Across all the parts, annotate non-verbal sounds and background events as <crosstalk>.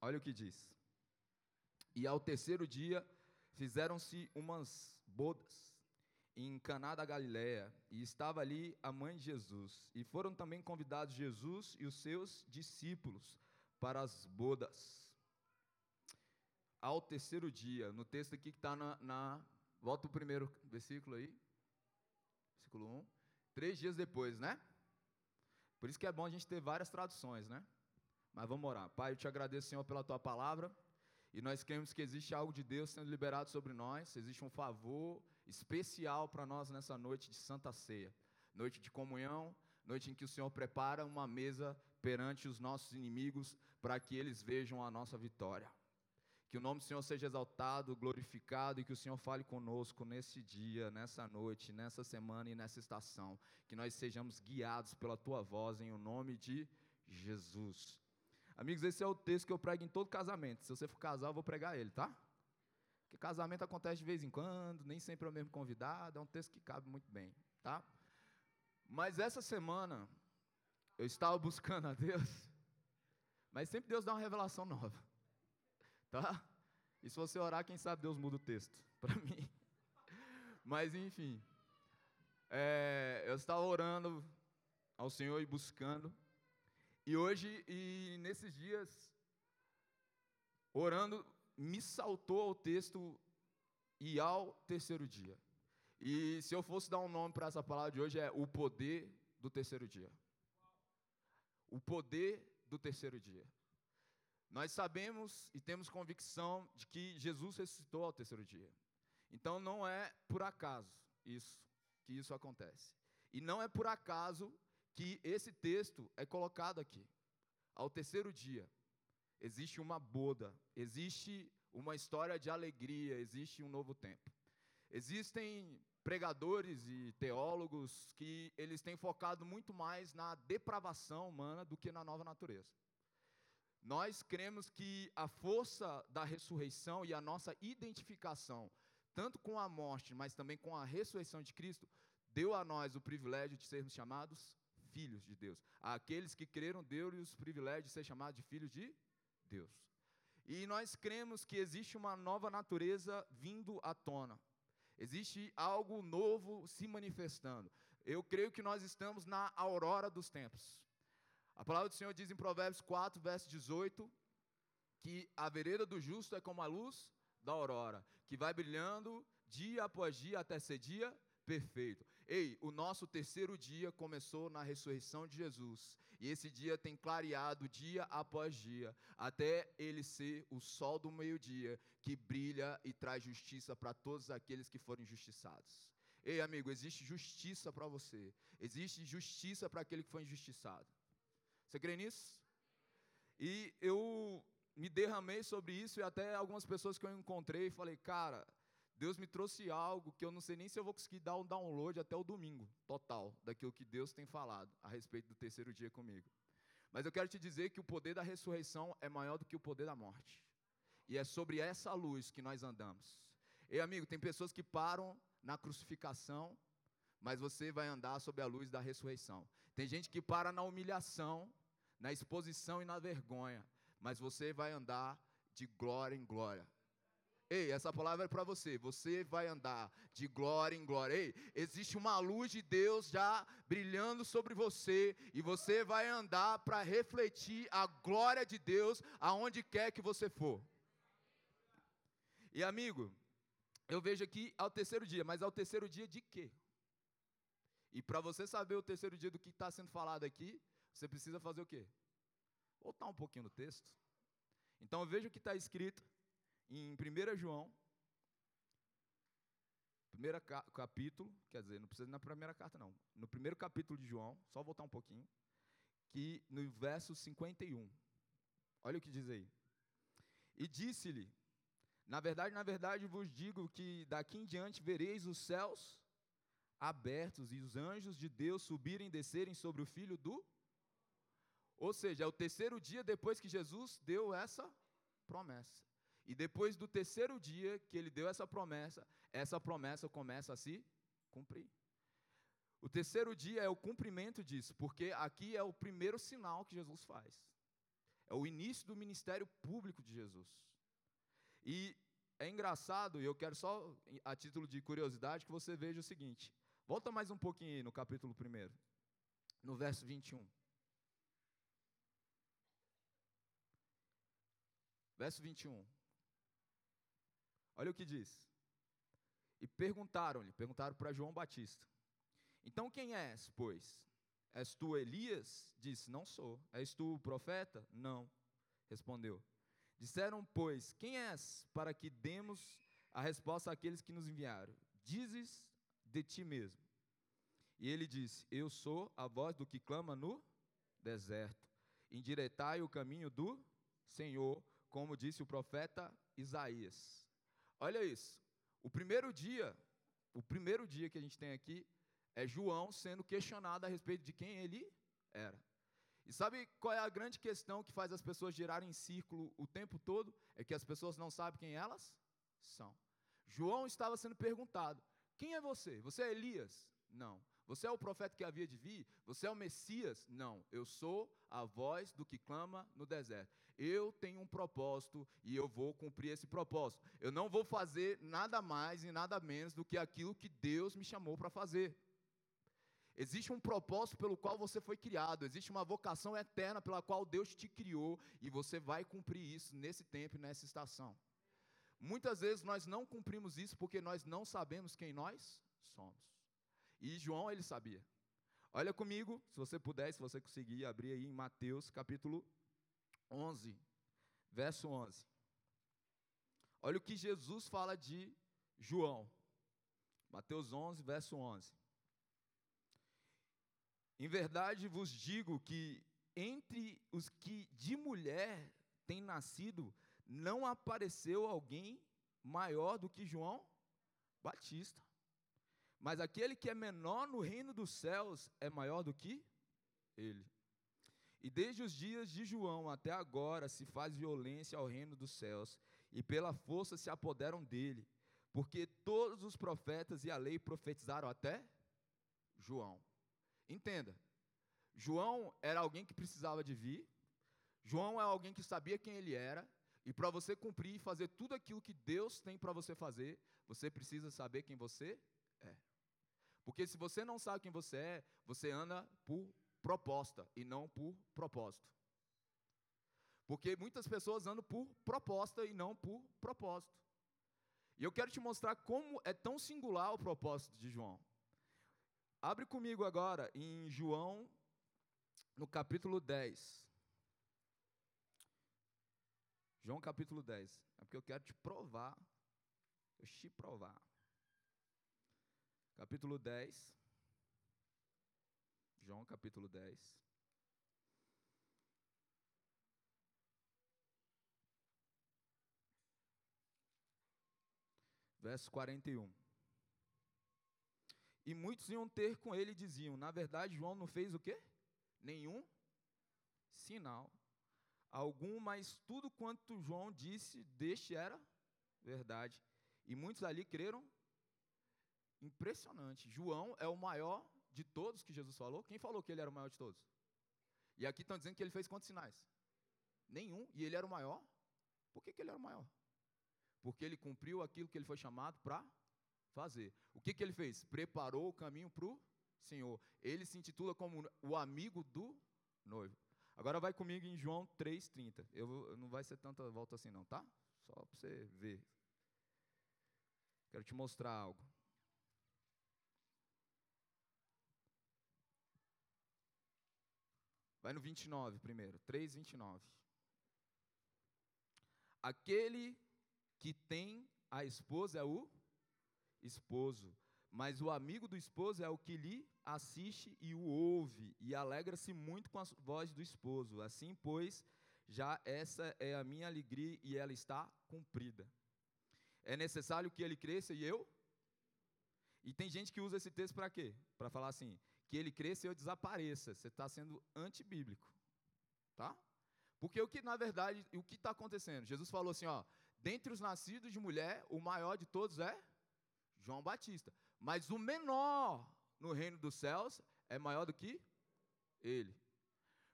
olha o que diz. E ao terceiro dia fizeram-se umas bodas em Caná da Galiléia, e estava ali a mãe de Jesus. E foram também convidados Jesus e os seus discípulos para as bodas. Ao terceiro dia, no texto aqui que está na, na. Volta o primeiro versículo aí. Versículo 1. Três dias depois, né? Por isso que é bom a gente ter várias traduções, né? Mas vamos orar. Pai, eu te agradeço, Senhor, pela tua palavra. E nós cremos que existe algo de Deus sendo liberado sobre nós, existe um favor especial para nós nessa noite de Santa Ceia, noite de comunhão, noite em que o Senhor prepara uma mesa perante os nossos inimigos para que eles vejam a nossa vitória. Que o nome do Senhor seja exaltado, glorificado e que o Senhor fale conosco nesse dia, nessa noite, nessa semana e nessa estação. Que nós sejamos guiados pela tua voz em o nome de Jesus. Amigos, esse é o texto que eu prego em todo casamento. Se você for casar, eu vou pregar ele, tá? Porque casamento acontece de vez em quando, nem sempre é o mesmo convidado, é um texto que cabe muito bem, tá? Mas essa semana eu estava <laughs> buscando a Deus, mas sempre Deus dá uma revelação nova, tá? E se você orar, quem sabe Deus muda o texto <laughs> para mim. Mas enfim, é, eu estava orando ao Senhor e buscando. E hoje, e nesses dias, orando, me saltou ao texto e ao terceiro dia. E se eu fosse dar um nome para essa palavra de hoje, é o poder do terceiro dia. O poder do terceiro dia. Nós sabemos e temos convicção de que Jesus ressuscitou ao terceiro dia. Então não é por acaso isso que isso acontece. E não é por acaso que esse texto é colocado aqui. Ao terceiro dia, existe uma boda, existe uma história de alegria, existe um novo tempo. Existem pregadores e teólogos que eles têm focado muito mais na depravação humana do que na nova natureza. Nós cremos que a força da ressurreição e a nossa identificação, tanto com a morte, mas também com a ressurreição de Cristo, deu a nós o privilégio de sermos chamados filhos de Deus. Aqueles que creram deu-lhes o privilégio de ser chamados de filhos de Deus. E nós cremos que existe uma nova natureza vindo à tona. Existe algo novo se manifestando. Eu creio que nós estamos na aurora dos tempos. A palavra do Senhor diz em Provérbios 4, verso 18, que a vereda do justo é como a luz da aurora, que vai brilhando dia após dia até ser dia perfeito. Ei, o nosso terceiro dia começou na ressurreição de Jesus. E esse dia tem clareado dia após dia, até ele ser o sol do meio-dia, que brilha e traz justiça para todos aqueles que forem injustiçados. Ei, amigo, existe justiça para você. Existe justiça para aquele que foi injustiçado. Você crê nisso? E eu me derramei sobre isso e até algumas pessoas que eu encontrei falei, cara, Deus me trouxe algo que eu não sei nem se eu vou conseguir dar um download até o domingo, total, daquilo que Deus tem falado a respeito do terceiro dia comigo. Mas eu quero te dizer que o poder da ressurreição é maior do que o poder da morte. E é sobre essa luz que nós andamos. E amigo, tem pessoas que param na crucificação, mas você vai andar sob a luz da ressurreição. Tem gente que para na humilhação, na exposição e na vergonha, mas você vai andar de glória em glória. Ei, essa palavra é para você. Você vai andar de glória em glória. Ei, existe uma luz de Deus já brilhando sobre você e você vai andar para refletir a glória de Deus aonde quer que você for. E amigo, eu vejo aqui ao terceiro dia, mas ao terceiro dia de quê? E para você saber o terceiro dia do que está sendo falado aqui, você precisa fazer o quê? Voltar um pouquinho no texto. Então eu vejo o que está escrito em 1 João, primeiro capítulo, quer dizer, não precisa ir na primeira carta, não. No primeiro capítulo de João, só voltar um pouquinho, que no verso 51. Olha o que diz aí. E disse-lhe: Na verdade, na verdade vos digo que daqui em diante vereis os céus abertos e os anjos de Deus subirem e descerem sobre o filho do. Ou seja, é o terceiro dia depois que Jesus deu essa promessa. E depois do terceiro dia que ele deu essa promessa, essa promessa começa a se cumprir. O terceiro dia é o cumprimento disso, porque aqui é o primeiro sinal que Jesus faz. É o início do ministério público de Jesus. E é engraçado, e eu quero só, a título de curiosidade, que você veja o seguinte. Volta mais um pouquinho aí no capítulo 1, no verso 21. Verso 21. Olha o que diz. E perguntaram-lhe, perguntaram para João Batista: Então quem és, pois? És tu Elias? Disse: Não sou. És tu o profeta? Não. Respondeu. Disseram, pois, quem és, para que demos a resposta àqueles que nos enviaram? Dizes de ti mesmo. E ele disse: Eu sou a voz do que clama no deserto. Endireitai o caminho do Senhor, como disse o profeta Isaías. Olha isso. O primeiro dia, o primeiro dia que a gente tem aqui é João sendo questionado a respeito de quem ele era. E sabe qual é a grande questão que faz as pessoas girarem em círculo o tempo todo? É que as pessoas não sabem quem elas são. João estava sendo perguntado: Quem é você? Você é Elias? Não. Você é o profeta que havia de vir? Você é o Messias? Não. Eu sou a voz do que clama no deserto. Eu tenho um propósito e eu vou cumprir esse propósito. Eu não vou fazer nada mais e nada menos do que aquilo que Deus me chamou para fazer. Existe um propósito pelo qual você foi criado, existe uma vocação eterna pela qual Deus te criou e você vai cumprir isso nesse tempo e nessa estação. Muitas vezes nós não cumprimos isso porque nós não sabemos quem nós somos. E João ele sabia. Olha comigo, se você puder, se você conseguir abrir aí em Mateus capítulo 11, verso 11. Olha o que Jesus fala de João. Mateus 11, verso 11. Em verdade vos digo que entre os que de mulher têm nascido, não apareceu alguém maior do que João Batista. Mas aquele que é menor no reino dos céus é maior do que ele. E desde os dias de João até agora se faz violência ao reino dos céus, e pela força se apoderam dele, porque todos os profetas e a lei profetizaram até João. Entenda, João era alguém que precisava de vir, João é alguém que sabia quem ele era, e para você cumprir e fazer tudo aquilo que Deus tem para você fazer, você precisa saber quem você é. Porque se você não sabe quem você é, você anda por proposta e não por propósito. Porque muitas pessoas andam por proposta e não por propósito. E eu quero te mostrar como é tão singular o propósito de João. Abre comigo agora em João, no capítulo 10. João capítulo 10. É porque eu quero te provar. Eu te provar. Capítulo 10. João capítulo 10. Verso 41. E muitos iam ter com ele e diziam: Na verdade, João não fez o quê? Nenhum sinal algum, mas tudo quanto João disse deste era verdade. E muitos ali creram. Impressionante. João é o maior de todos que Jesus falou. Quem falou que ele era o maior de todos? E aqui estão dizendo que ele fez quantos sinais? Nenhum. E ele era o maior? Por que, que ele era o maior? Porque ele cumpriu aquilo que ele foi chamado para fazer. O que, que ele fez? Preparou o caminho para o Senhor. Ele se intitula como o amigo do noivo. Agora vai comigo em João 3,30. Eu, não vai ser tanta volta assim não, tá? Só para você ver. Quero te mostrar algo. Vai no 29 primeiro, 3,29. Aquele que tem a esposa é o esposo, mas o amigo do esposo é o que lhe assiste e o ouve, e alegra-se muito com a voz do esposo. Assim, pois, já essa é a minha alegria e ela está cumprida. É necessário que ele cresça e eu? E tem gente que usa esse texto para quê? Para falar assim, que ele cresça e eu desapareça. Você está sendo antibíblico. Tá? Porque o que, na verdade, o que está acontecendo? Jesus falou assim, ó, dentre os nascidos de mulher, o maior de todos é João Batista. Mas o menor no reino dos céus é maior do que ele.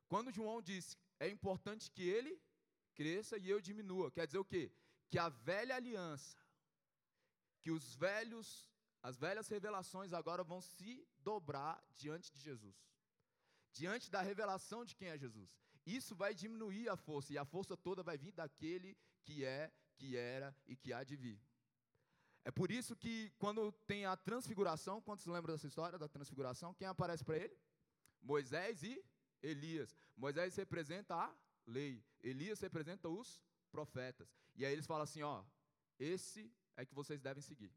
Quando João disse, é importante que ele cresça e eu diminua. Quer dizer o quê? Que a velha aliança, que os velhos, as velhas revelações agora vão se dobrar diante de Jesus. Diante da revelação de quem é Jesus. Isso vai diminuir a força, e a força toda vai vir daquele que é, que era e que há de vir. É por isso que quando tem a transfiguração, quantos lembram dessa história da transfiguração? Quem aparece para ele? Moisés e Elias. Moisés representa a lei, Elias representa os profetas. E aí eles falam assim, ó, esse é que vocês devem seguir.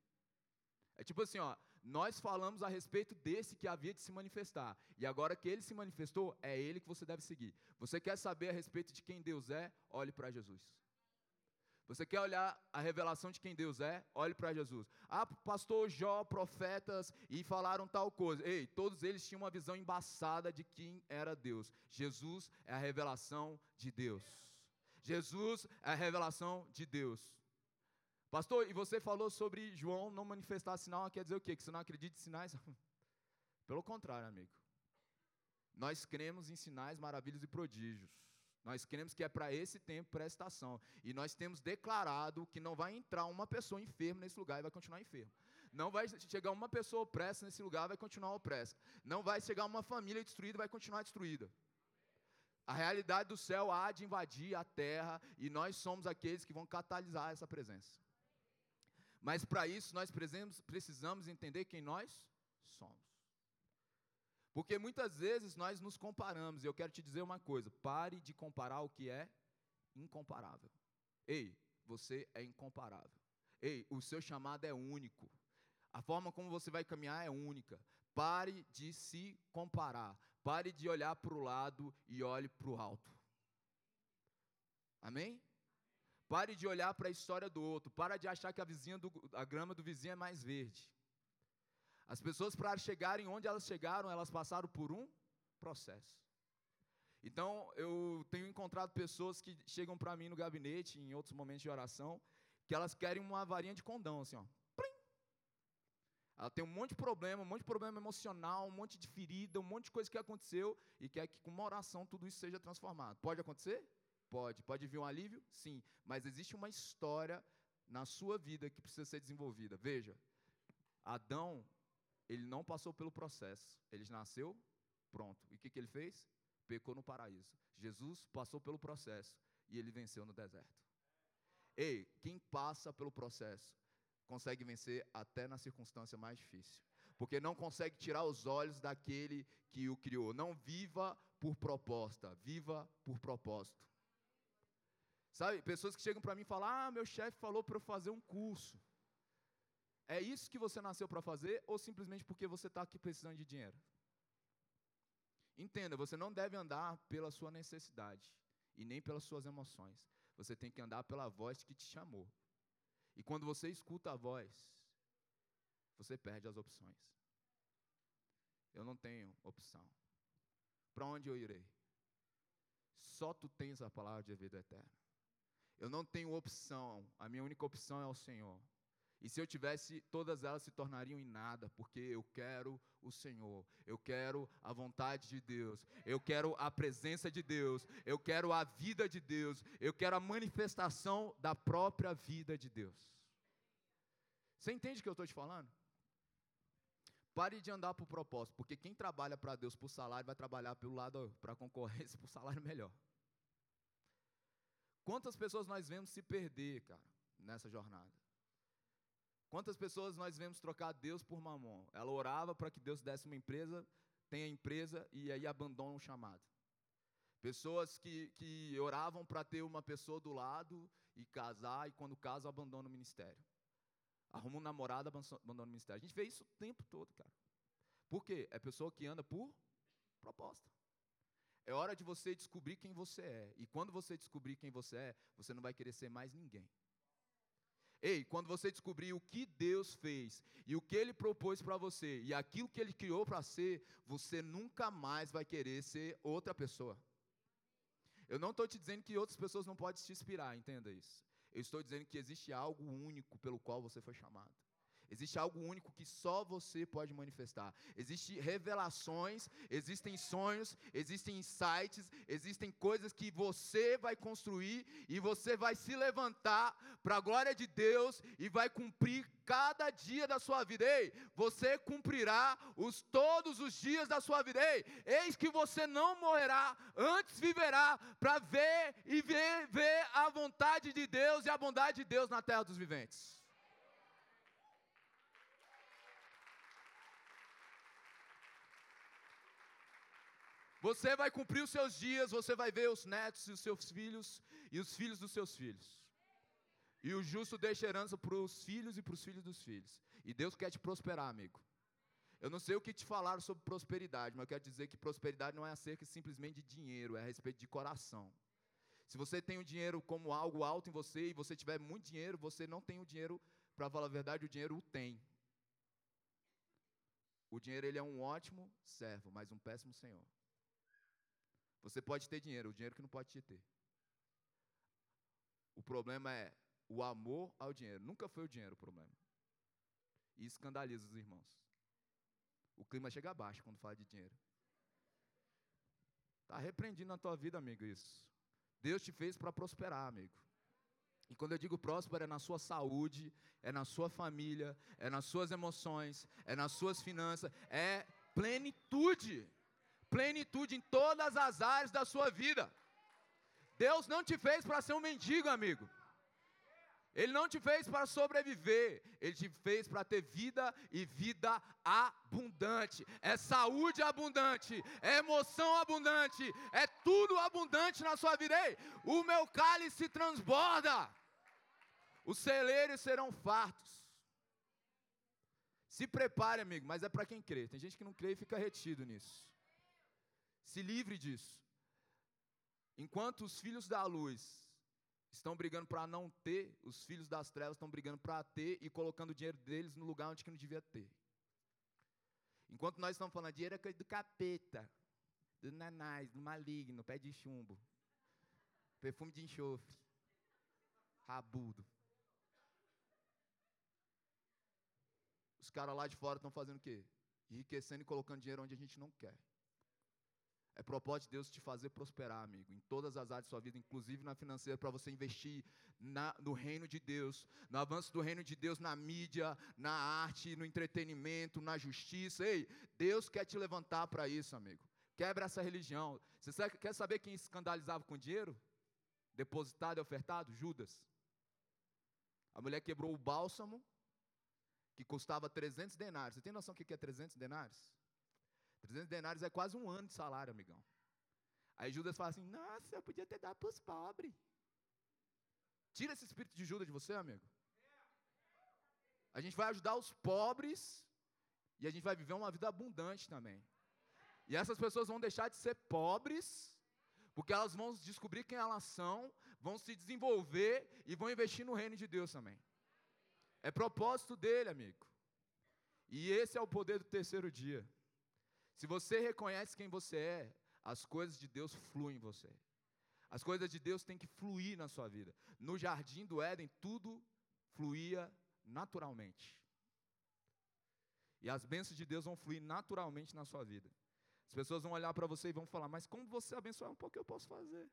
É tipo assim, ó, nós falamos a respeito desse que havia de se manifestar. E agora que ele se manifestou, é ele que você deve seguir. Você quer saber a respeito de quem Deus é? Olhe para Jesus. Você quer olhar a revelação de quem Deus é? Olhe para Jesus. Ah, pastor Jó, profetas, e falaram tal coisa. Ei, todos eles tinham uma visão embaçada de quem era Deus. Jesus é a revelação de Deus. Jesus é a revelação de Deus. Pastor, e você falou sobre João não manifestar sinal, quer dizer o quê? Que você não acredita em sinais? <laughs> Pelo contrário, amigo. Nós cremos em sinais, maravilhas e prodígios. Nós cremos que é para esse tempo, para essa estação. E nós temos declarado que não vai entrar uma pessoa enferma nesse lugar e vai continuar enfermo. Não vai chegar uma pessoa opressa nesse lugar e vai continuar opressa. Não vai chegar uma família destruída e vai continuar destruída. A realidade do céu há de invadir a terra e nós somos aqueles que vão catalisar essa presença. Mas para isso nós precisamos, entender quem nós somos. Porque muitas vezes nós nos comparamos, e eu quero te dizer uma coisa: pare de comparar o que é incomparável. Ei, você é incomparável. Ei, o seu chamado é único. A forma como você vai caminhar é única. Pare de se comparar. Pare de olhar para o lado e olhe para o alto. Amém? Pare de olhar para a história do outro. Para de achar que a, vizinha do, a grama do vizinho é mais verde. As pessoas, para chegarem onde elas chegaram, elas passaram por um processo. Então, eu tenho encontrado pessoas que chegam para mim no gabinete, em outros momentos de oração, que elas querem uma varinha de condão, assim, ó. Plim! Ela tem um monte de problema, um monte de problema emocional, um monte de ferida, um monte de coisa que aconteceu e quer que com uma oração tudo isso seja transformado. Pode acontecer? Pode. Pode vir um alívio? Sim. Mas existe uma história na sua vida que precisa ser desenvolvida. Veja, Adão, ele não passou pelo processo. Ele nasceu, pronto. E o que, que ele fez? Pecou no paraíso. Jesus passou pelo processo e ele venceu no deserto. Ei, quem passa pelo processo consegue vencer até na circunstância mais difícil. Porque não consegue tirar os olhos daquele que o criou. Não viva por proposta, viva por propósito. Sabe, pessoas que chegam para mim e falam: Ah, meu chefe falou para eu fazer um curso. É isso que você nasceu para fazer ou simplesmente porque você está aqui precisando de dinheiro? Entenda, você não deve andar pela sua necessidade e nem pelas suas emoções. Você tem que andar pela voz que te chamou. E quando você escuta a voz, você perde as opções. Eu não tenho opção. Para onde eu irei? Só tu tens a palavra de vida eterna. Eu não tenho opção, a minha única opção é o Senhor. E se eu tivesse, todas elas se tornariam em nada, porque eu quero o Senhor, eu quero a vontade de Deus, eu quero a presença de Deus, eu quero a vida de Deus, eu quero a manifestação da própria vida de Deus. Você entende o que eu estou te falando? Pare de andar por propósito, porque quem trabalha para Deus por salário vai trabalhar pelo lado para concorrência <laughs> por salário melhor. Quantas pessoas nós vemos se perder, cara, nessa jornada? Quantas pessoas nós vemos trocar Deus por mamon? Ela orava para que Deus desse uma empresa, tenha empresa e aí abandona o chamado. Pessoas que, que oravam para ter uma pessoa do lado e casar, e quando casa, abandona o ministério. Arruma um namorado, abandona o ministério. A gente vê isso o tempo todo, cara. Por quê? É pessoa que anda por proposta. É hora de você descobrir quem você é. E quando você descobrir quem você é, você não vai querer ser mais ninguém. Ei, quando você descobrir o que Deus fez e o que Ele propôs para você e aquilo que Ele criou para ser, você nunca mais vai querer ser outra pessoa. Eu não estou te dizendo que outras pessoas não podem te inspirar, entenda isso. Eu estou dizendo que existe algo único pelo qual você foi chamado. Existe algo único que só você pode manifestar. Existem revelações, existem sonhos, existem insights, existem coisas que você vai construir e você vai se levantar para a glória de Deus e vai cumprir cada dia da sua vida. Ei, você cumprirá os todos os dias da sua vida. Ei, eis que você não morrerá, antes viverá para ver e ver, ver a vontade de Deus e a bondade de Deus na terra dos viventes. Você vai cumprir os seus dias, você vai ver os netos e os seus filhos e os filhos dos seus filhos. E o justo deixa herança para os filhos e para os filhos dos filhos. E Deus quer te prosperar, amigo. Eu não sei o que te falaram sobre prosperidade, mas eu quero dizer que prosperidade não é acerca simplesmente de dinheiro, é a respeito de coração. Se você tem o dinheiro como algo alto em você e você tiver muito dinheiro, você não tem o dinheiro, para falar a verdade, o dinheiro o tem. O dinheiro ele é um ótimo servo, mas um péssimo senhor. Você pode ter dinheiro, o dinheiro que não pode te ter. O problema é o amor ao dinheiro. Nunca foi o dinheiro o problema. E escandaliza os irmãos. O clima chega abaixo quando fala de dinheiro. Está repreendido na tua vida, amigo, isso. Deus te fez para prosperar, amigo. E quando eu digo próspero, é na sua saúde, é na sua família, é nas suas emoções, é nas suas finanças, é plenitude plenitude em todas as áreas da sua vida. Deus não te fez para ser um mendigo, amigo. Ele não te fez para sobreviver, ele te fez para ter vida e vida abundante. É saúde abundante, é emoção abundante, é tudo abundante na sua vida. Ei, o meu cálice transborda, os celeiros serão fartos. Se prepare, amigo, mas é para quem crê. Tem gente que não crê e fica retido nisso. Se livre disso. Enquanto os filhos da luz estão brigando para não ter, os filhos das trevas estão brigando para ter e colocando o dinheiro deles no lugar onde que não devia ter. Enquanto nós estamos falando, dinheiro é coisa do capeta, do nanás, do maligno, pé de chumbo, perfume de enxofre, rabudo. Os caras lá de fora estão fazendo o quê? Enriquecendo e colocando dinheiro onde a gente não quer. É propósito de Deus te fazer prosperar, amigo, em todas as áreas da sua vida, inclusive na financeira, para você investir na, no reino de Deus, no avanço do reino de Deus na mídia, na arte, no entretenimento, na justiça. Ei, Deus quer te levantar para isso, amigo. Quebra essa religião. Você quer saber quem escandalizava com dinheiro? Depositado e ofertado? Judas. A mulher quebrou o bálsamo, que custava 300 denários. Você tem noção do que é 300 denários? 300 denários é quase um ano de salário, amigão. Aí Judas fala assim: Nossa, eu podia ter dado para os pobres. Tira esse espírito de Judas de você, amigo. A gente vai ajudar os pobres e a gente vai viver uma vida abundante também. E essas pessoas vão deixar de ser pobres, porque elas vão descobrir quem elas são, vão se desenvolver e vão investir no reino de Deus também. É propósito dele, amigo. E esse é o poder do terceiro dia. Se você reconhece quem você é, as coisas de Deus fluem em você. As coisas de Deus têm que fluir na sua vida. No jardim do Éden, tudo fluía naturalmente. E as bênçãos de Deus vão fluir naturalmente na sua vida. As pessoas vão olhar para você e vão falar: Mas como você abençoar um pouco, eu posso fazer?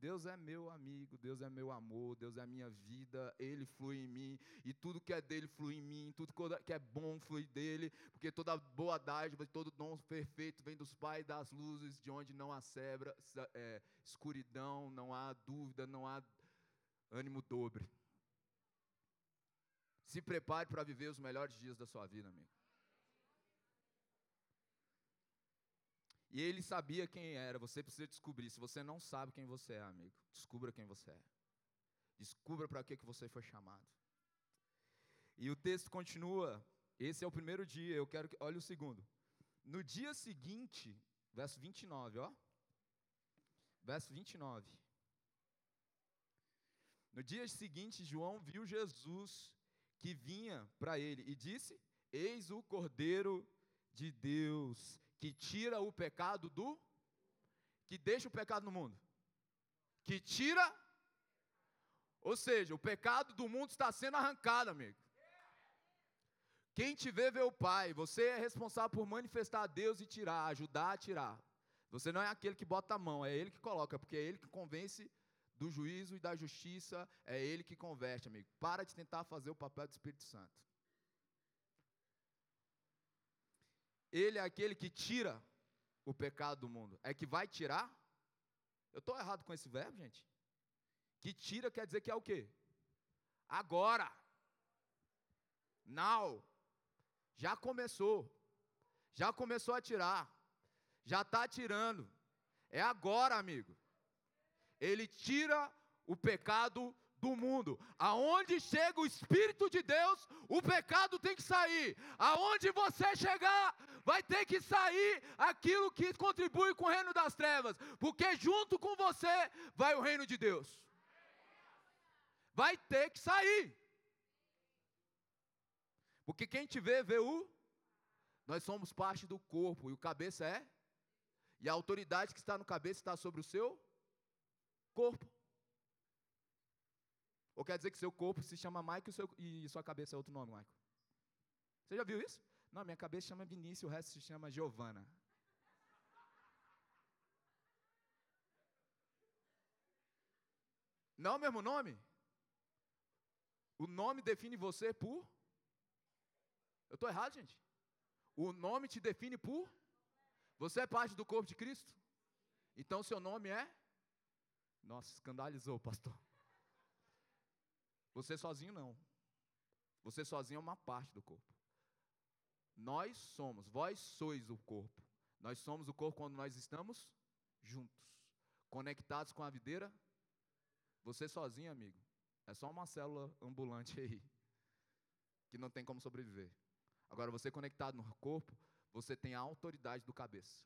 Deus é meu amigo, Deus é meu amor, Deus é minha vida, Ele flui em mim, e tudo que é dele flui em mim, tudo que é bom flui dele, porque toda boa dádiva, todo dom perfeito vem dos pais das luzes, de onde não há sebra, é, escuridão, não há dúvida, não há ânimo dobre. Se prepare para viver os melhores dias da sua vida, amigo. E ele sabia quem era. Você precisa descobrir. Se você não sabe quem você é, amigo, descubra quem você é. Descubra para que, que você foi chamado. E o texto continua. Esse é o primeiro dia. Eu quero que. Olha o segundo. No dia seguinte, verso 29, ó. Verso 29. No dia seguinte, João viu Jesus que vinha para ele e disse: Eis o Cordeiro de Deus que tira o pecado do que deixa o pecado no mundo. Que tira Ou seja, o pecado do mundo está sendo arrancado, amigo. Quem te vê, vê o Pai. Você é responsável por manifestar a Deus e tirar, ajudar a tirar. Você não é aquele que bota a mão, é Ele que coloca, porque é Ele que convence do juízo e da justiça, é Ele que converte, amigo. Para de tentar fazer o papel do Espírito Santo. Ele é aquele que tira o pecado do mundo. É que vai tirar? Eu estou errado com esse verbo, gente? Que tira quer dizer que é o quê? Agora. Now. Já começou. Já começou a tirar. Já está tirando. É agora, amigo. Ele tira o pecado do mundo. Aonde chega o Espírito de Deus, o pecado tem que sair. Aonde você chegar, vai ter que sair aquilo que contribui com o reino das trevas, porque junto com você vai o reino de Deus. Vai ter que sair. Porque quem te vê, vê o. Nós somos parte do corpo e o cabeça é. E a autoridade que está no cabeça está sobre o seu corpo. Ou quer dizer que seu corpo se chama Mike e, seu, e sua cabeça é outro nome, Mike? Você já viu isso? Não, minha cabeça chama Vinícius, o resto se chama Giovana. Não é o mesmo nome? O nome define você por. Eu estou errado, gente? O nome te define por. Você é parte do corpo de Cristo? Então seu nome é. Nossa, escandalizou, pastor. Você sozinho não. Você sozinho é uma parte do corpo. Nós somos, vós sois o corpo. Nós somos o corpo quando nós estamos juntos, conectados com a videira. Você sozinho, amigo, é só uma célula ambulante aí, que não tem como sobreviver. Agora, você conectado no corpo, você tem a autoridade do cabeça.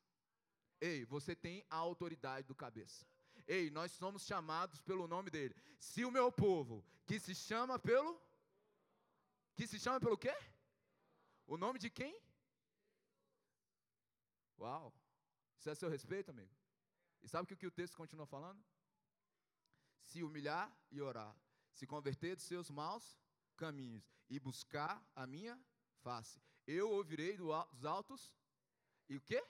Ei, você tem a autoridade do cabeça. Ei, nós somos chamados pelo nome dele. Se o meu povo, que se chama pelo. Que se chama pelo quê? O nome de quem? Uau! Isso é seu respeito, amigo? E sabe o que o texto continua falando? Se humilhar e orar, se converter dos seus maus caminhos e buscar a minha face. Eu ouvirei dos altos e o quê?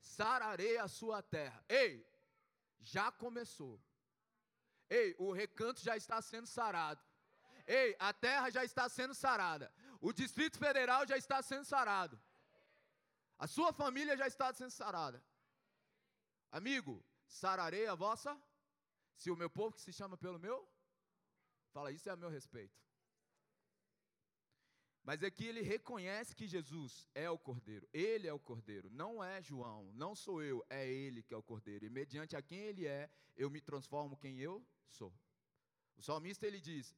Sararei a sua terra. Ei, já começou. Ei, o recanto já está sendo sarado. Ei, a terra já está sendo sarada. O Distrito Federal já está sendo sarado. A sua família já está sendo sarada. Amigo, sararei a vossa. Se o meu povo que se chama pelo meu, fala, isso é a meu respeito. Mas aqui é ele reconhece que Jesus é o Cordeiro, ele é o Cordeiro, não é João, não sou eu, é ele que é o Cordeiro. E mediante a quem ele é, eu me transformo quem eu sou. O salmista ele diz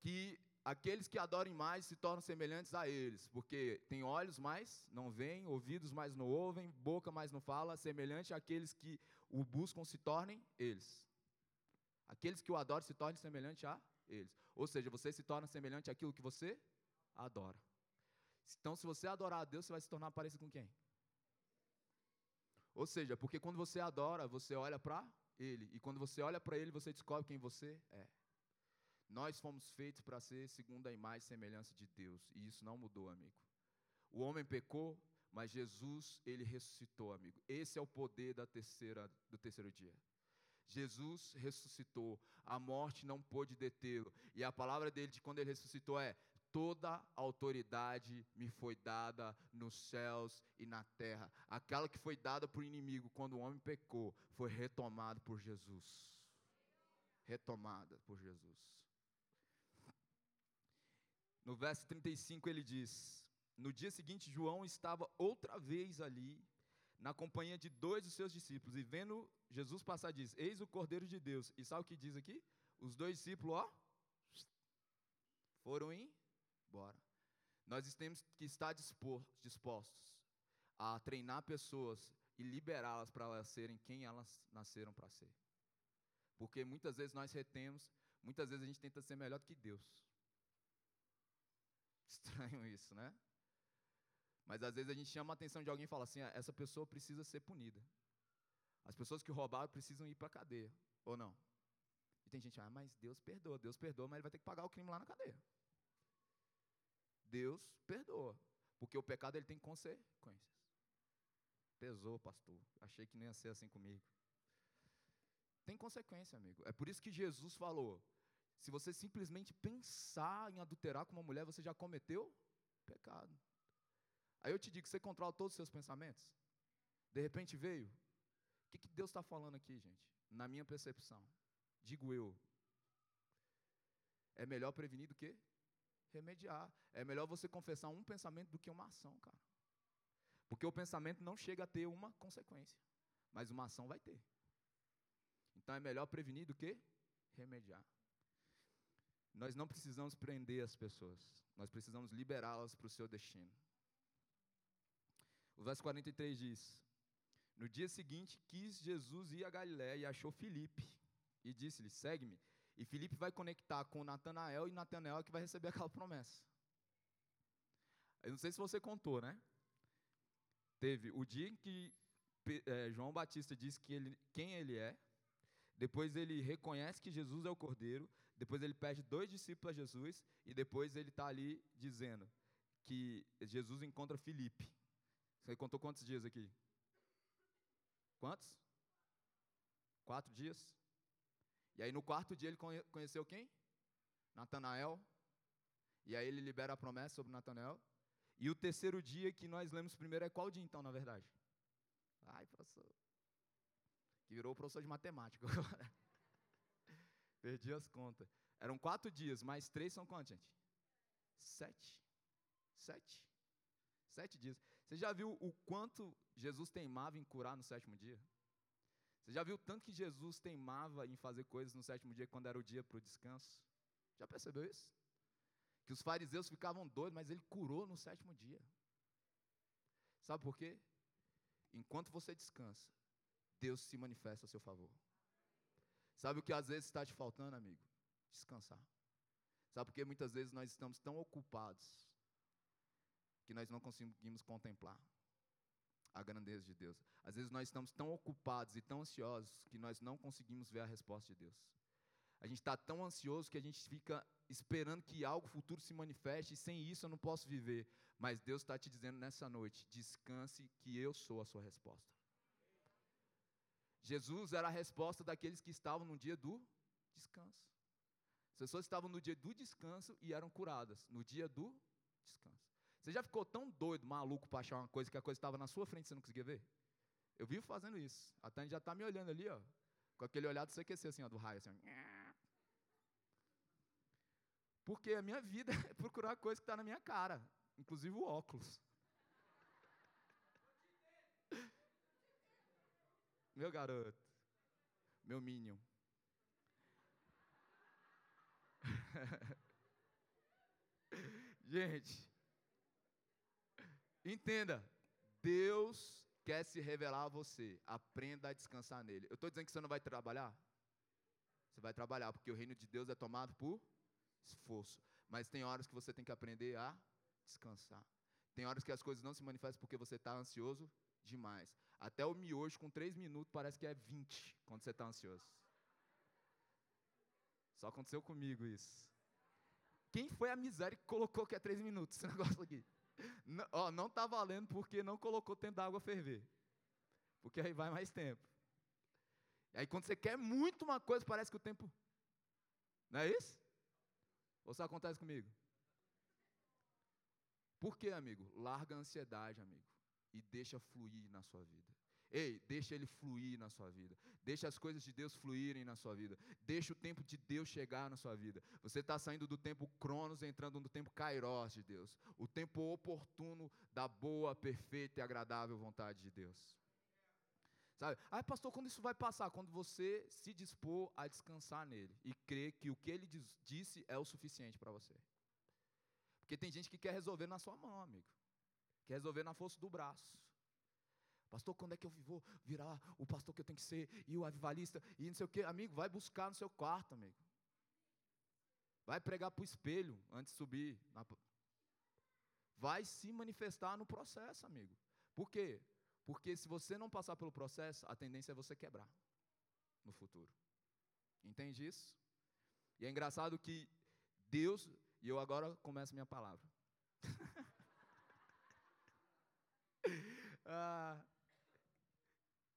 que aqueles que adorem mais se tornam semelhantes a eles, porque tem olhos, mas não veem, ouvidos, mas não ouvem, boca, mas não fala, semelhante àqueles que o buscam se tornem eles. Aqueles que o adoram se tornem semelhante a eles. Ou seja, você se torna semelhante àquilo que você adora. Então, se você adorar a Deus, você vai se tornar parecido com quem? Ou seja, porque quando você adora, você olha para Ele. E quando você olha para Ele, você descobre quem você é. Nós fomos feitos para ser segundo a imagem e semelhança de Deus. E isso não mudou, amigo. O homem pecou, mas Jesus, ele ressuscitou, amigo. Esse é o poder da terceira, do terceiro dia. Jesus ressuscitou, a morte não pôde detê-lo. E a palavra dele de quando ele ressuscitou é: toda autoridade me foi dada nos céus e na terra. Aquela que foi dada por inimigo quando o homem pecou, foi retomada por Jesus. Retomada por Jesus. No verso 35 ele diz: No dia seguinte, João estava outra vez ali, na companhia de dois dos seus discípulos, e vendo Jesus passar, diz: Eis o Cordeiro de Deus. E sabe o que diz aqui? Os dois discípulos, ó, foram em Bora. Nós temos que estar dispostos a treinar pessoas e liberá-las para elas serem quem elas nasceram para ser. Porque muitas vezes nós retemos, muitas vezes a gente tenta ser melhor do que Deus. Estranho <laughs> isso, né? Mas às vezes a gente chama a atenção de alguém e fala assim: ah, essa pessoa precisa ser punida. As pessoas que roubaram precisam ir para a cadeia, ou não? E tem gente, ah, mas Deus perdoa, Deus perdoa, mas ele vai ter que pagar o crime lá na cadeia. Deus perdoa, porque o pecado ele tem consequências. Pesou, pastor. Achei que não ia ser assim comigo. Tem consequência, amigo. É por isso que Jesus falou: se você simplesmente pensar em adulterar com uma mulher, você já cometeu pecado. Aí eu te digo: você controla todos os seus pensamentos? De repente veio. O que, que Deus está falando aqui, gente? Na minha percepção, digo eu. É melhor prevenir do que remediar. É melhor você confessar um pensamento do que uma ação, cara. Porque o pensamento não chega a ter uma consequência, mas uma ação vai ter. Então é melhor prevenir do que remediar. Nós não precisamos prender as pessoas, nós precisamos liberá-las para o seu destino. O verso 43 diz: No dia seguinte, quis Jesus ir a Galiléia e achou Filipe, e disse-lhe: Segue-me. E Filipe vai conectar com Natanael, e Natanael é que vai receber aquela promessa. Eu não sei se você contou, né? Teve o dia em que é, João Batista disse que ele, quem ele é, depois ele reconhece que Jesus é o Cordeiro, depois ele pede dois discípulos a Jesus, e depois ele está ali dizendo que Jesus encontra Filipe. Você contou quantos dias aqui? Quantos? Quatro dias? E aí no quarto dia ele conheceu quem? Natanael. E aí ele libera a promessa sobre Natanael. E o terceiro dia que nós lemos primeiro é qual dia então, na verdade? Ai, professor. Que virou professor de matemática <laughs> agora. Perdi as contas. Eram quatro dias, mais três são quantos, gente? Sete. Sete. Sete dias. Você já viu o quanto Jesus teimava em curar no sétimo dia? Você já viu tanto que Jesus teimava em fazer coisas no sétimo dia quando era o dia para o descanso? Já percebeu isso? Que os fariseus ficavam doidos, mas ele curou no sétimo dia. Sabe por quê? Enquanto você descansa, Deus se manifesta a seu favor. Sabe o que às vezes está te faltando, amigo? Descansar. Sabe por que muitas vezes nós estamos tão ocupados que nós não conseguimos contemplar a grandeza de Deus. Às vezes nós estamos tão ocupados e tão ansiosos que nós não conseguimos ver a resposta de Deus. A gente está tão ansioso que a gente fica esperando que algo futuro se manifeste e sem isso eu não posso viver. Mas Deus está te dizendo nessa noite: descanse, que eu sou a sua resposta. Jesus era a resposta daqueles que estavam no dia do descanso. As pessoas estavam no dia do descanso e eram curadas, no dia do descanso. Você já ficou tão doido, maluco, para achar uma coisa que a coisa estava na sua frente e você não conseguia ver? Eu vivo fazendo isso. A Tânia já está me olhando ali, ó, com aquele olhar do CQC, assim, ó, do raio, assim. Ó. Porque a minha vida <laughs> é procurar coisa que está na minha cara, inclusive o óculos. Meu garoto, meu minion. <laughs> Gente, Entenda, Deus quer se revelar a você. Aprenda a descansar nele. Eu estou dizendo que você não vai trabalhar? Você vai trabalhar, porque o reino de Deus é tomado por esforço. Mas tem horas que você tem que aprender a descansar. Tem horas que as coisas não se manifestam porque você está ansioso demais. Até o miojo com três minutos parece que é 20 quando você está ansioso. Só aconteceu comigo isso. Quem foi a miséria que colocou que é três minutos esse <laughs> negócio aqui? Não, ó, não está valendo porque não colocou tempo da água ferver. Porque aí vai mais tempo. E aí quando você quer muito uma coisa, parece que o tempo. Não é isso? Ou só acontece comigo? Por quê, amigo? Larga a ansiedade, amigo. E deixa fluir na sua vida. Ei, deixa ele fluir na sua vida. Deixa as coisas de Deus fluírem na sua vida. Deixa o tempo de Deus chegar na sua vida. Você está saindo do tempo Cronos, entrando no tempo Kairos de Deus. O tempo oportuno da boa, perfeita e agradável vontade de Deus. Sabe? Ah, pastor, quando isso vai passar? Quando você se dispor a descansar nele e crer que o que ele diz, disse é o suficiente para você. Porque tem gente que quer resolver na sua mão, amigo. Quer resolver na força do braço. Pastor, quando é que eu vou virar o pastor que eu tenho que ser e o avivalista e não sei o quê? Amigo, vai buscar no seu quarto, amigo. Vai pregar para o espelho antes de subir. Vai se manifestar no processo, amigo. Por quê? Porque se você não passar pelo processo, a tendência é você quebrar no futuro. Entende isso? E é engraçado que Deus, e eu agora começo minha palavra. <laughs>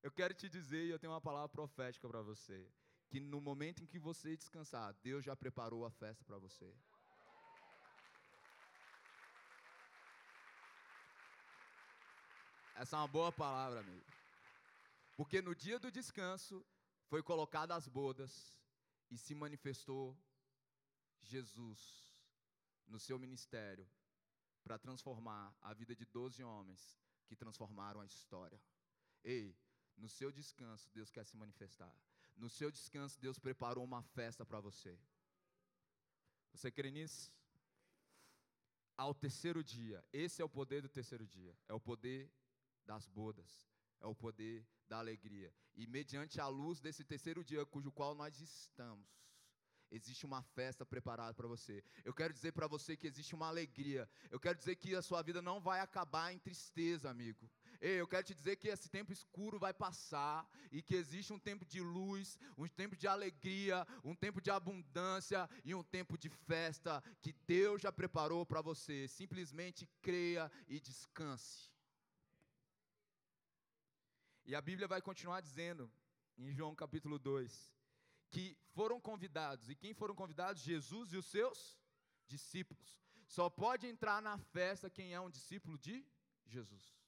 eu quero te dizer, e eu tenho uma palavra profética para você, que no momento em que você descansar, Deus já preparou a festa para você. Essa é uma boa palavra, amigo. Porque no dia do descanso foi colocada as bodas e se manifestou Jesus no seu ministério para transformar a vida de doze homens que transformaram a história. Ei, no seu descanso, Deus quer se manifestar. No seu descanso, Deus preparou uma festa para você. Você crê nisso? Ao terceiro dia, esse é o poder do terceiro dia, é o poder das bodas, é o poder da alegria. E mediante a luz desse terceiro dia, cujo qual nós estamos, existe uma festa preparada para você. Eu quero dizer para você que existe uma alegria. Eu quero dizer que a sua vida não vai acabar em tristeza, amigo. Ei, eu quero te dizer que esse tempo escuro vai passar e que existe um tempo de luz, um tempo de alegria, um tempo de abundância e um tempo de festa que Deus já preparou para você. Simplesmente creia e descanse. E a Bíblia vai continuar dizendo, em João capítulo 2, que foram convidados. E quem foram convidados? Jesus e os seus discípulos. Só pode entrar na festa quem é um discípulo de Jesus.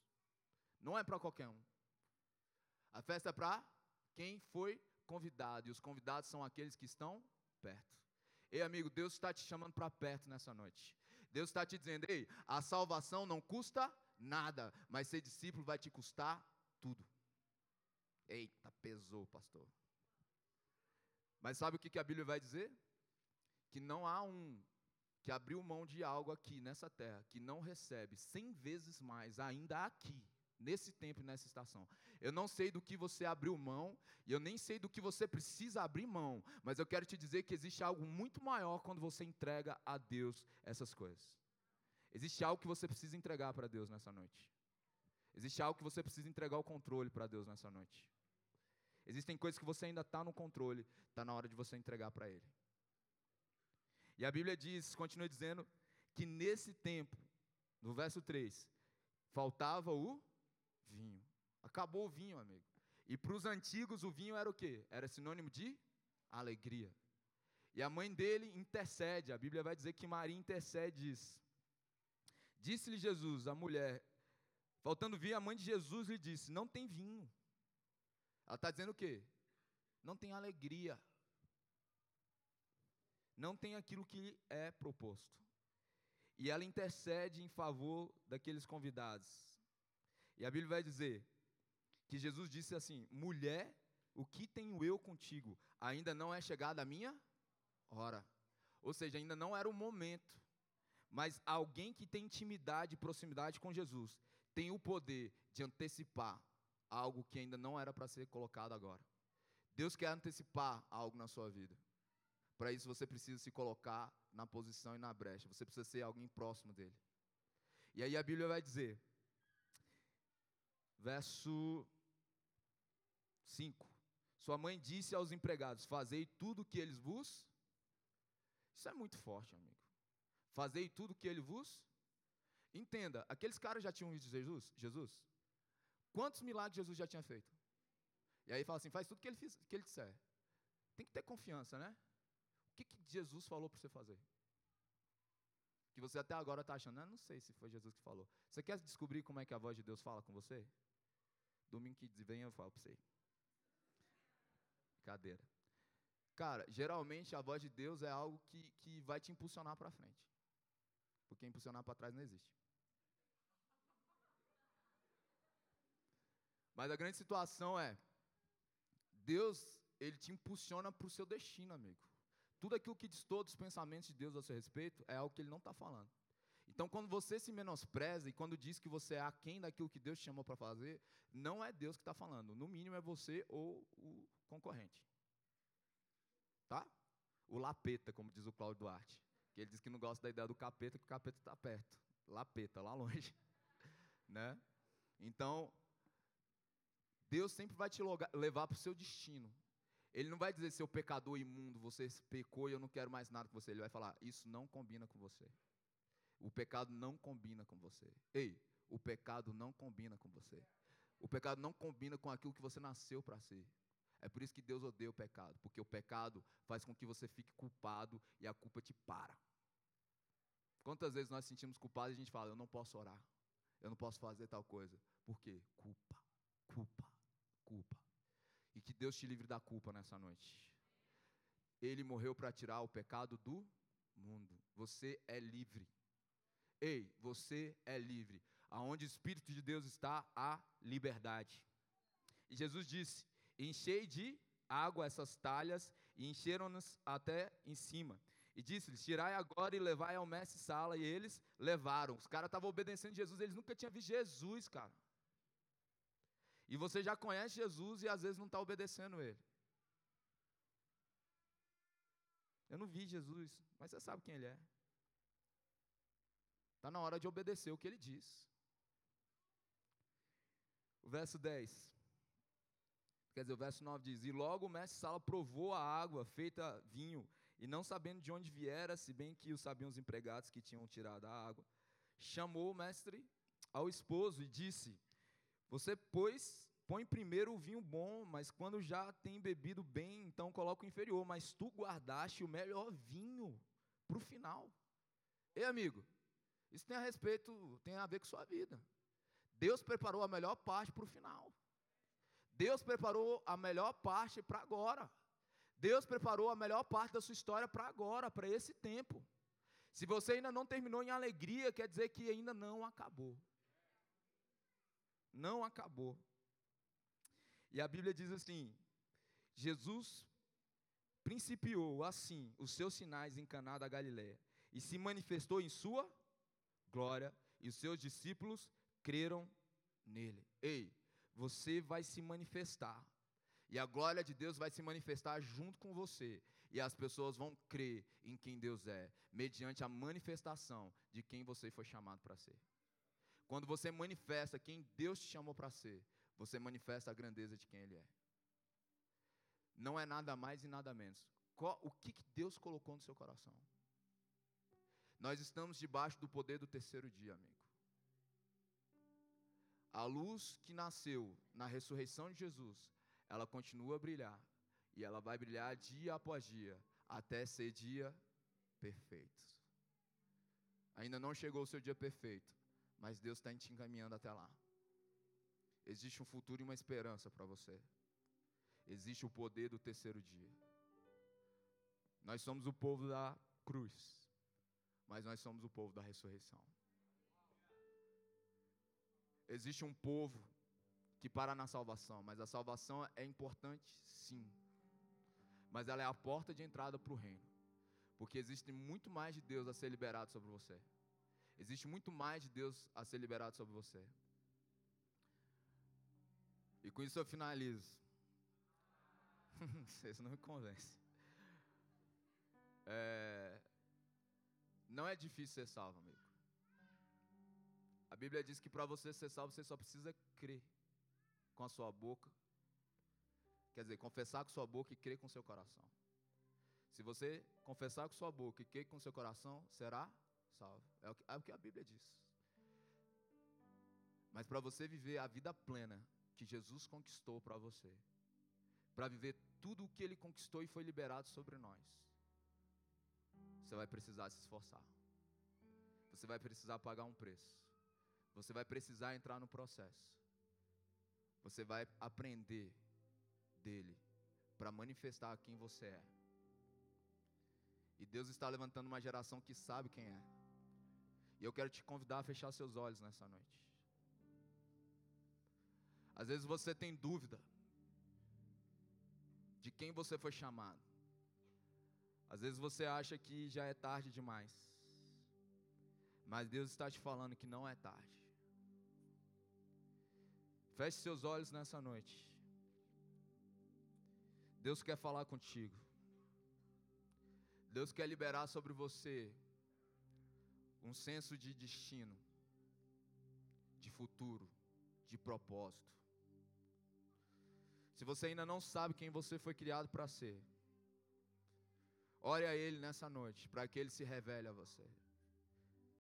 Não é para qualquer um. A festa é para quem foi convidado. E os convidados são aqueles que estão perto. Ei, amigo, Deus está te chamando para perto nessa noite. Deus está te dizendo: ei, a salvação não custa nada, mas ser discípulo vai te custar tudo. Eita, pesou, pastor. Mas sabe o que a Bíblia vai dizer? Que não há um que abriu mão de algo aqui nessa terra, que não recebe cem vezes mais ainda aqui, nesse tempo e nessa estação. Eu não sei do que você abriu mão, e eu nem sei do que você precisa abrir mão, mas eu quero te dizer que existe algo muito maior quando você entrega a Deus essas coisas. Existe algo que você precisa entregar para Deus nessa noite. Existe algo que você precisa entregar o controle para Deus nessa noite. Existem coisas que você ainda está no controle, está na hora de você entregar para Ele. E a Bíblia diz, continua dizendo, que nesse tempo, no verso 3, faltava o vinho. Acabou o vinho, amigo. E para os antigos o vinho era o quê? Era sinônimo de alegria. E a mãe dele intercede, a Bíblia vai dizer que Maria intercede. Disse-lhe Jesus, a mulher, faltando vinho, a mãe de Jesus lhe disse: Não tem vinho. Ela está dizendo o quê? Não tem alegria. Não tem aquilo que é proposto. E ela intercede em favor daqueles convidados. E a Bíblia vai dizer que Jesus disse assim: mulher, o que tenho eu contigo? Ainda não é chegada a minha hora. Ou seja, ainda não era o momento. Mas alguém que tem intimidade e proximidade com Jesus tem o poder de antecipar algo que ainda não era para ser colocado agora. Deus quer antecipar algo na sua vida. Para isso você precisa se colocar na posição e na brecha. Você precisa ser alguém próximo dele. E aí a Bíblia vai dizer, verso 5: Sua mãe disse aos empregados: Fazei tudo o que eles vos. Isso é muito forte, amigo. Fazei tudo o que ele vos. Entenda, aqueles caras já tinham visto Jesus? Jesus? Quantos milagres Jesus já tinha feito? E aí fala assim: faz tudo que ele, que ele disser. Tem que ter confiança, né? O que, que Jesus falou para você fazer? Que você até agora está achando, ah, não sei se foi Jesus que falou. Você quer descobrir como é que a voz de Deus fala com você? Domingo que vem eu falo para você. Cadeira. Cara, geralmente a voz de Deus é algo que, que vai te impulsionar para frente. Porque impulsionar para trás não existe. Mas a grande situação é, Deus, Ele te impulsiona para o seu destino, amigo. Tudo aquilo que diz todos os pensamentos de Deus a seu respeito é algo que Ele não está falando. Então, quando você se menospreza e quando diz que você é aquém daquilo que Deus te chamou para fazer, não é Deus que está falando. No mínimo é você ou o concorrente. Tá? O lapeta, como diz o Cláudio Duarte. Que ele diz que não gosta da ideia do capeta, que o capeta está perto. Lapeta, lá longe. <laughs> né? Então, Deus sempre vai te levar para o seu destino. Ele não vai dizer, seu pecador imundo, você pecou e eu não quero mais nada com você. Ele vai falar, isso não combina com você. O pecado não combina com você. Ei, o pecado não combina com você. O pecado não combina com aquilo que você nasceu para ser. É por isso que Deus odeia o pecado, porque o pecado faz com que você fique culpado e a culpa te para. Quantas vezes nós sentimos culpados e a gente fala, eu não posso orar, eu não posso fazer tal coisa. Por quê? Culpa, culpa, culpa. E que Deus te livre da culpa nessa noite. Ele morreu para tirar o pecado do mundo. Você é livre. Ei, você é livre. Aonde o Espírito de Deus está, há liberdade. E Jesus disse: Enchei de água essas talhas, e encheram-nos até em cima. E disse-lhes: Tirai agora e levai ao mestre sala. E eles levaram. Os caras estavam obedecendo Jesus, eles nunca tinham visto Jesus, cara. E você já conhece Jesus e às vezes não está obedecendo ele. Eu não vi Jesus, mas você sabe quem ele é. Está na hora de obedecer o que ele diz. O verso 10. Quer dizer, o verso 9 diz: E logo o mestre Sala provou a água feita vinho, e não sabendo de onde viera, se bem que o sabiam os empregados que tinham tirado a água, chamou o mestre ao esposo e disse: Você, pois, põe primeiro o vinho bom, mas quando já tem bebido bem, então coloca o inferior. Mas tu guardaste o melhor vinho para o final. Ei, amigo, isso tem a respeito, tem a ver com sua vida. Deus preparou a melhor parte para o final. Deus preparou a melhor parte para agora. Deus preparou a melhor parte da sua história para agora, para esse tempo. Se você ainda não terminou em alegria, quer dizer que ainda não acabou. Não acabou. E a Bíblia diz assim: Jesus principiou assim os seus sinais em Caná da Galiléia e se manifestou em sua glória, e os seus discípulos creram nele. Ei, você vai se manifestar. E a glória de Deus vai se manifestar junto com você. E as pessoas vão crer em quem Deus é, mediante a manifestação de quem você foi chamado para ser. Quando você manifesta quem Deus te chamou para ser, você manifesta a grandeza de quem Ele é. Não é nada mais e nada menos. O que Deus colocou no seu coração? Nós estamos debaixo do poder do terceiro dia, amigo. A luz que nasceu na ressurreição de Jesus, ela continua a brilhar. E ela vai brilhar dia após dia, até ser dia perfeito. Ainda não chegou o seu dia perfeito, mas Deus está te encaminhando até lá. Existe um futuro e uma esperança para você. Existe o poder do terceiro dia. Nós somos o povo da cruz mas nós somos o povo da ressurreição. Existe um povo que para na salvação, mas a salvação é importante, sim. Mas ela é a porta de entrada para o reino. Porque existe muito mais de Deus a ser liberado sobre você. Existe muito mais de Deus a ser liberado sobre você. E com isso eu finalizo. <laughs> Vocês não me convencem. É, não é difícil ser salvo, amigo. A Bíblia diz que para você ser salvo, você só precisa crer com a sua boca. Quer dizer, confessar com sua boca e crer com seu coração. Se você confessar com sua boca e crer com seu coração, será salvo. É o que, é o que a Bíblia diz. Mas para você viver a vida plena que Jesus conquistou para você, para viver tudo o que ele conquistou e foi liberado sobre nós, você vai precisar se esforçar. Você vai precisar pagar um preço. Você vai precisar entrar no processo. Você vai aprender dele para manifestar quem você é. E Deus está levantando uma geração que sabe quem é. E eu quero te convidar a fechar seus olhos nessa noite. Às vezes você tem dúvida de quem você foi chamado. Às vezes você acha que já é tarde demais. Mas Deus está te falando que não é tarde. Feche seus olhos nessa noite. Deus quer falar contigo. Deus quer liberar sobre você um senso de destino, de futuro, de propósito. Se você ainda não sabe quem você foi criado para ser, Ore a Ele nessa noite, para que Ele se revele a você.